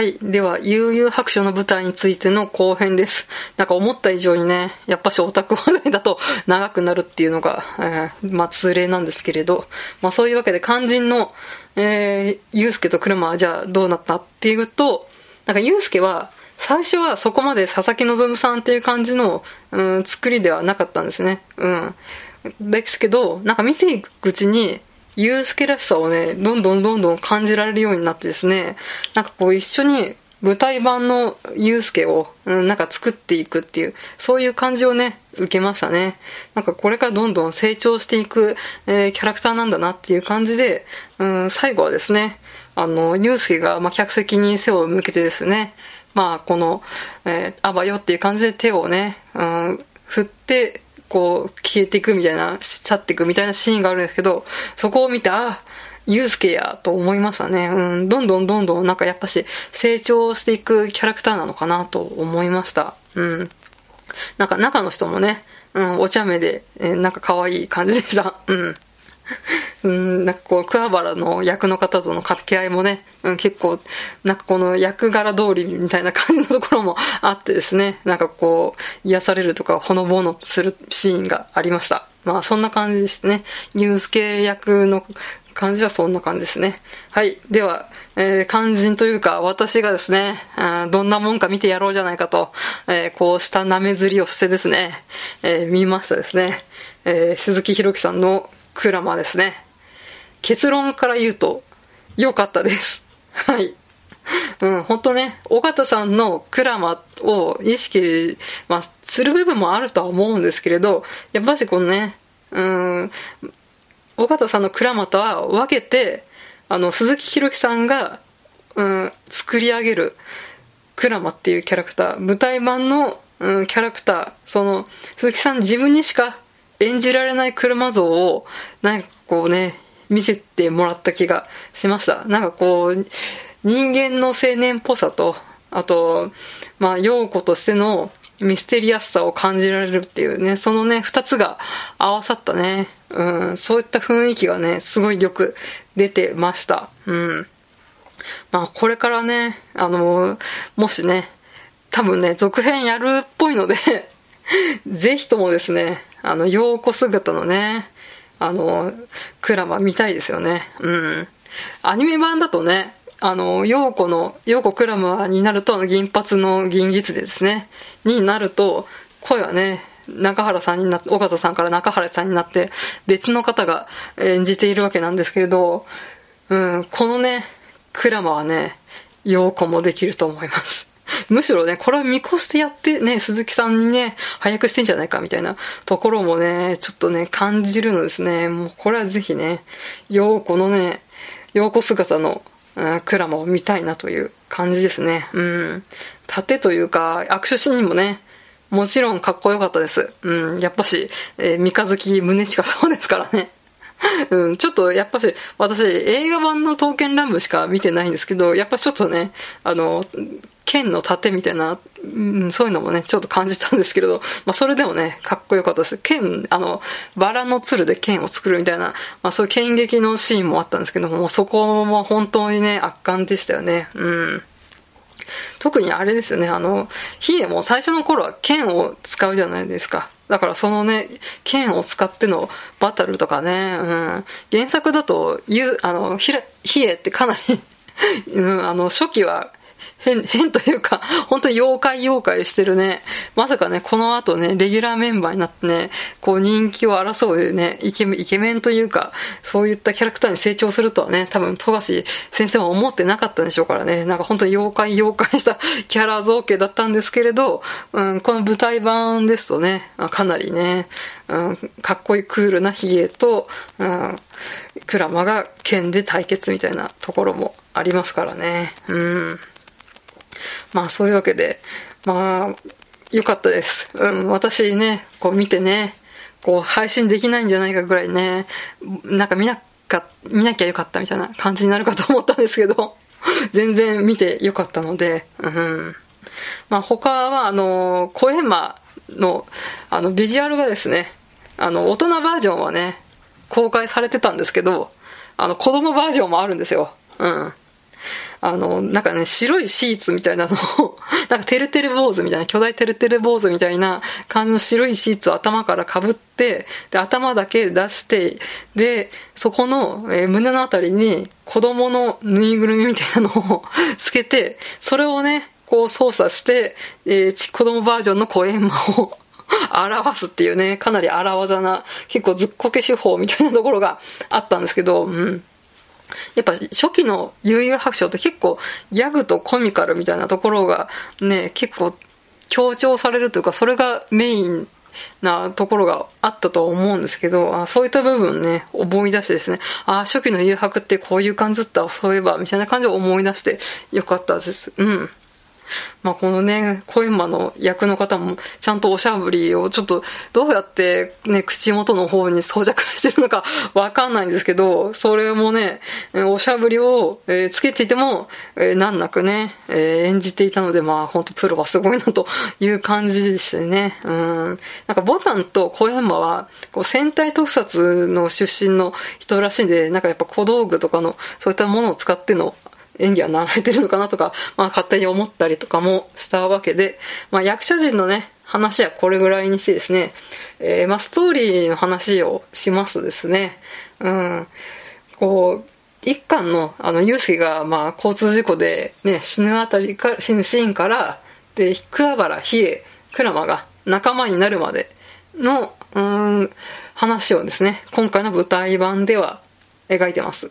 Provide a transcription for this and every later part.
はい。では、悠々白書の舞台についての後編です。なんか思った以上にね、やっぱしオタク話題だと長くなるっていうのが、えー、まあ通例なんですけれど、まあそういうわけで肝心の、えー、ゆうすけと車はじゃあどうなったっていうと、なんかゆうすけは、最初はそこまで佐々木希さんっていう感じの、うん、作りではなかったんですね。うん。ですけど、なんか見ていくうちに、ユうスケらしさをね、どんどんどんどん感じられるようになってですね、なんかこう一緒に舞台版のユうスケを、うん、なんか作っていくっていう、そういう感じをね、受けましたね。なんかこれからどんどん成長していく、えー、キャラクターなんだなっていう感じで、うん、最後はですね、あの、ユうスケが、まあ、客席に背を向けてですね、まあ、この、えー、あばよっていう感じで手をね、うん、振って、こう、消えていくみたいな、去っていくみたいなシーンがあるんですけど、そこを見て、あ、ユうスケやと思いましたね。うん、どんどんどんどんなんかやっぱし成長していくキャラクターなのかなと思いました。うん。なんか中の人もね、うん、お茶目で、えー、なんか可愛い感じでした。うん。うん、なんかこう、桑原の役の方との掛け合いもね、うん、結構、なんかこの役柄通りみたいな感じのところもあってですね、なんかこう、癒されるとか、ほのぼのするシーンがありました。まあ、そんな感じですね。ユースケ役の感じはそんな感じですね。はい。では、えー、肝心というか、私がですね、どんなもんか見てやろうじゃないかと、えー、こうした舐めずりをしてですね、えー、見ましたですね。えー、鈴木ひろきさんのクラマですね。結論から言うと、良かったです。はい。うん、本当ね、尾形さんのクラマを意識、まあ、する部分もあるとは思うんですけれど、やっぱしこのね、うん、尾形さんのクラマとは分けて、あの、鈴木ひろきさんが、うん、作り上げるクラマっていうキャラクター、舞台版の、うん、キャラクター、その、鈴木さん自分にしか演じられない車像を、なんかこうね、見せてもらった気がしました。なんかこう、人間の青年っぽさと、あと、まあ、陽子としてのミステリアスさを感じられるっていうね、そのね、二つが合わさったね、うん、そういった雰囲気がね、すごいよく出てました。うん。まあ、これからね、あの、もしね、多分ね、続編やるっぽいので ぜひともですね、あの、陽子姿のね、あの、クラマ見たいですよね。うん。アニメ版だとね、あの、陽子の、陽子クラマになると、銀髪の銀ギツですね。になると、声はね、中原さんになって、岡田さんから中原さんになって、別の方が演じているわけなんですけれど、うん、このね、クラマはね、陽子もできると思います。むしろね、これは見越してやってね、鈴木さんにね、早くしてんじゃないかみたいなところもね、ちょっとね、感じるのですね。もうこれはぜひね、陽子のね、陽子姿の、うん、クラマを見たいなという感じですね。うん。盾というか、握手シーンもね、もちろんかっこよかったです。うん、やっぱし、えー、三日月宗近そうですからね。うん、ちょっとやっぱし、私、映画版の刀剣乱舞しか見てないんですけど、やっぱちょっとね、あの、剣の盾みたいな、うん、そういうのもね、ちょっと感じたんですけれど、まあ、それでもね、かっこよかったです。剣、あの、バラの鶴で剣を作るみたいな、まあ、そういう剣撃のシーンもあったんですけども、そこも本当にね、圧巻でしたよね。うん。特にあれですよね、あの、ヒエも最初の頃は剣を使うじゃないですか。だからそのね、剣を使ってのバトルとかね、うん、原作だと、ゆ、あの、ひら、ヒエってかなり うん、あの、初期は変、変というか、本当に妖怪妖怪してるね。まさかね、この後ね、レギュラーメンバーになってね、こう人気を争うね、イケメン、イケメンというか、そういったキャラクターに成長するとはね、多分、富樫先生は思ってなかったんでしょうからね、なんか本当に妖怪妖怪した キャラ造形だったんですけれど、うん、この舞台版ですとね、かなりね、うん、かっこいいクールなヒエと、うん、クラマが剣で対決みたいなところもありますからね。うん。まあそういうわけで、まあ、良かったです。うん、私ね、こう見てね、こう配信できないんじゃないかぐらいね、なんか見なか、見なきゃよかったみたいな感じになるかと思ったんですけど、全然見てよかったので、うん。まあ他は、あの、声馬の、あの、ビジュアルがですね、あの、大人バージョンはね、公開されてたんですけど、あの、子供バージョンもあるんですよ。うん。あの、なんかね、白いシーツみたいなのを、なんかてるてる坊主みたいな、巨大てるてる坊主みたいな感じの白いシーツを頭からかぶって、で、頭だけ出して、で、そこの、えー、胸のあたりに子供のぬいぐるみみたいなのを つけて、それをね、こう操作して、えー、子供バージョンのコエンマを 表すっていうね、かなり荒技な、結構ずっこけ手法みたいなところがあったんですけど、うん。やっぱ初期の悠々白書って結構ギャグとコミカルみたいなところがね、結構強調されるというか、それがメインなところがあったと思うんですけど、あそういった部分ね、思い出してですね、あ初期の誘白ってこういう感じだったそういえば、みたいな感じを思い出してよかったです。うん。まあ、このね、小山の役の方も、ちゃんとおしゃぶりを、ちょっと、どうやってね、口元の方に装着してるのか わかんないんですけど、それもね、おしゃぶりを、えー、つけていても、えー、難なくね、えー、演じていたので、まあ、ほんとプロはすごいなという感じでしたね。うん。なんか、ボタンと小山は、こう、戦隊特撮の出身の人らしいんで、なんかやっぱ小道具とかの、そういったものを使っての演技はなられてるのかなとか、まあ勝手に思ったりとかもしたわけで、まあ役者陣のね、話はこれぐらいにしてですね、えー、まあストーリーの話をしますですね、うん、こう、一巻の、あの、ユースケが、まあ、交通事故で、ね、死ぬあたりか、死ぬシーンから、で、桑原、比叡、鞍馬が仲間になるまでの、うん、話をですね、今回の舞台版では描いてます。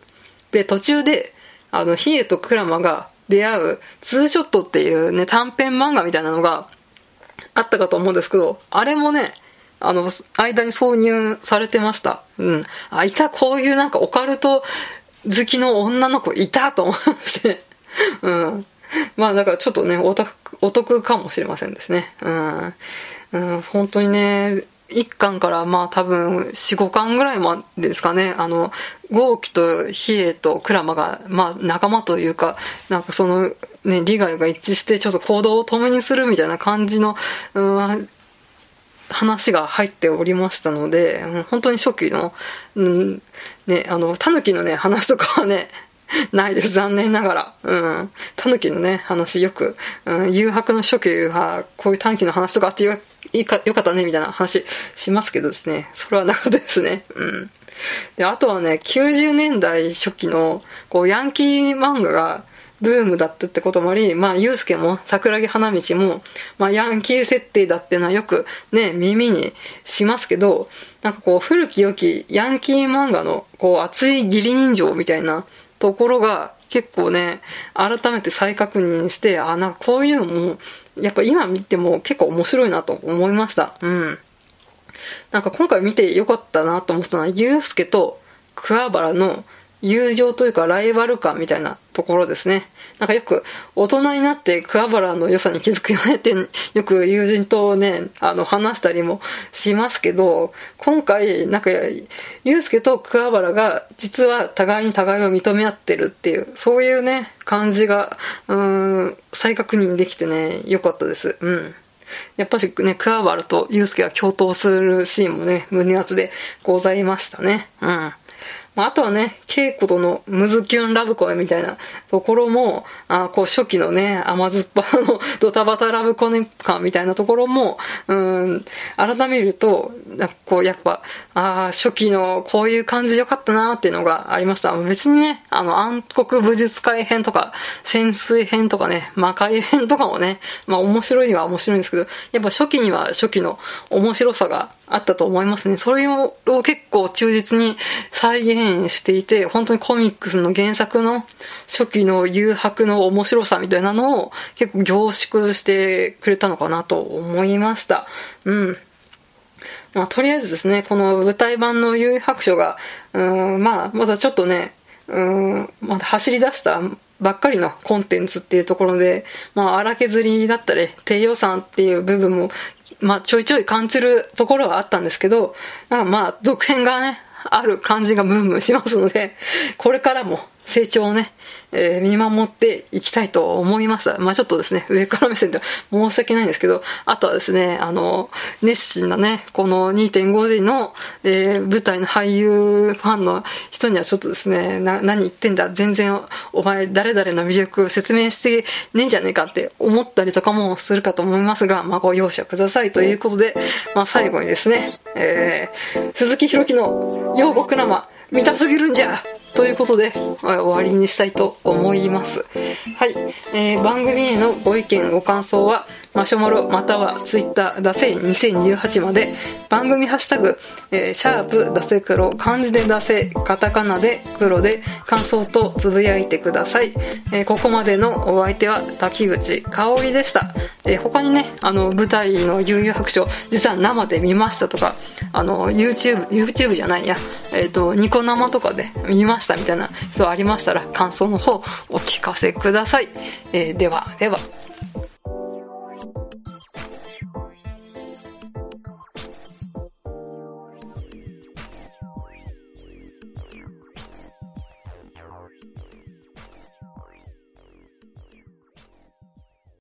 で、途中で、あの、ヒエとクラマが出会うツーショットっていうね、短編漫画みたいなのがあったかと思うんですけど、あれもね、あの、間に挿入されてました。うん。あ、いた、こういうなんかオカルト好きの女の子いたと思いまして。うん。まあだからちょっとね、お得、お得かもしれませんですね。うん。うん、本当にね、1巻からまあ多分4、5巻ぐらいまでですかね、あの、豪輝と比叡と鞍馬が、まあ仲間というか、なんかそのね、利害が一致してちょっと行動を共にするみたいな感じの、うん、話が入っておりましたので、本当に初期の、うん、ね、あの、狸のね、話とかはね、ないです、残念ながら。うん。狸のね、話よく、うん、誘白の初期は、こういう狸の話とかあってよいいか、よかったね、みたいな話しますけどですね。それはなかったですね。うん。で、あとはね、90年代初期の、こう、ヤンキー漫画が、ブームだったってこともあり、まあ、ゆうすけも桜木花道も、まあ、ヤンキー設定だっていうのはよくね、耳にしますけど、なんかこう、古き良きヤンキー漫画の、こう、熱い義理人情みたいなところが、結構ね、改めて再確認して、あ、なんかこういうのも、やっぱ今見ても結構面白いなと思いました。うん。なんか今回見てよかったなと思ったのは、ゆうすけと桑原の友情というかライバル感みたいなところですね。なんかよく大人になって桑原の良さに気づくよねって よく友人とね、あの話したりもしますけど、今回なんか祐介と桑原が実は互いに互いを認め合ってるっていう、そういうね、感じが、うん、再確認できてね、良かったです。うん。やっぱしね、桑原と祐介が共闘するシーンもね、胸熱でございましたね。うん。まあ、あとはね、稽古とのムズキュンラブコメみたいなところも、あこう初期のね、甘酸っぱの ドタバタラブコネ感みたいなところも、うん、改めると、なんかこう、やっぱ、あ初期のこういう感じ良かったなっていうのがありました。別にね、あの、暗黒武術会編とか、潜水編とかね、魔界編とかもね、まあ面白いには面白いんですけど、やっぱ初期には初期の面白さがあったと思いますね。それを結構忠実に再現していて、本当にコミックスの原作の初期の誘白の面白さみたいなのを結構凝縮してくれたのかなと思いました。うん。まあ、とりあえずですね、この舞台版の誘白書が、うん、まあ、まだちょっとね、うん、まだ走り出したばっかりのコンテンツっていうところで、まあ、荒削りだったり、低予算っていう部分もまあ、ちょいちょい感じるところはあったんですけど、なんかまあ、続編がね、ある感じがムンムンしますので、これからも成長をね、えー、見守っていきたいと思いました。まあちょっとですね、上から目線で申し訳ないんですけど、あとはですね、あの、熱心なね、この2.5時の、えー、舞台の俳優ファンの人にはちょっとですね、な、何言ってんだ、全然お前誰々の魅力説明してねえじゃねえかって思ったりとかもするかと思いますが、まあご容赦くださいということで、まあ最後にですね、えー、鈴木弘樹の洋国生、見たすぎるんじゃということで、終わりにしたいと思います。はい。えー、番組へのご意見、ご感想は、マシュマロまたはツイッターダセ2018まで。番組ハッシュタグ、えー、シャープダセ黒漢字でダセカタカナで黒で感想とつぶやいてください、えー、ここまでのお相手は滝口香織でした、えー、他にねあの舞台の悠々白書実は生で見ましたとかあの YouTube YouTube じゃないや。えっ、ー、とニコ生とかで見ました。ましたみたいな人ありましたら感想の方お聞かせください、えー、ではでは。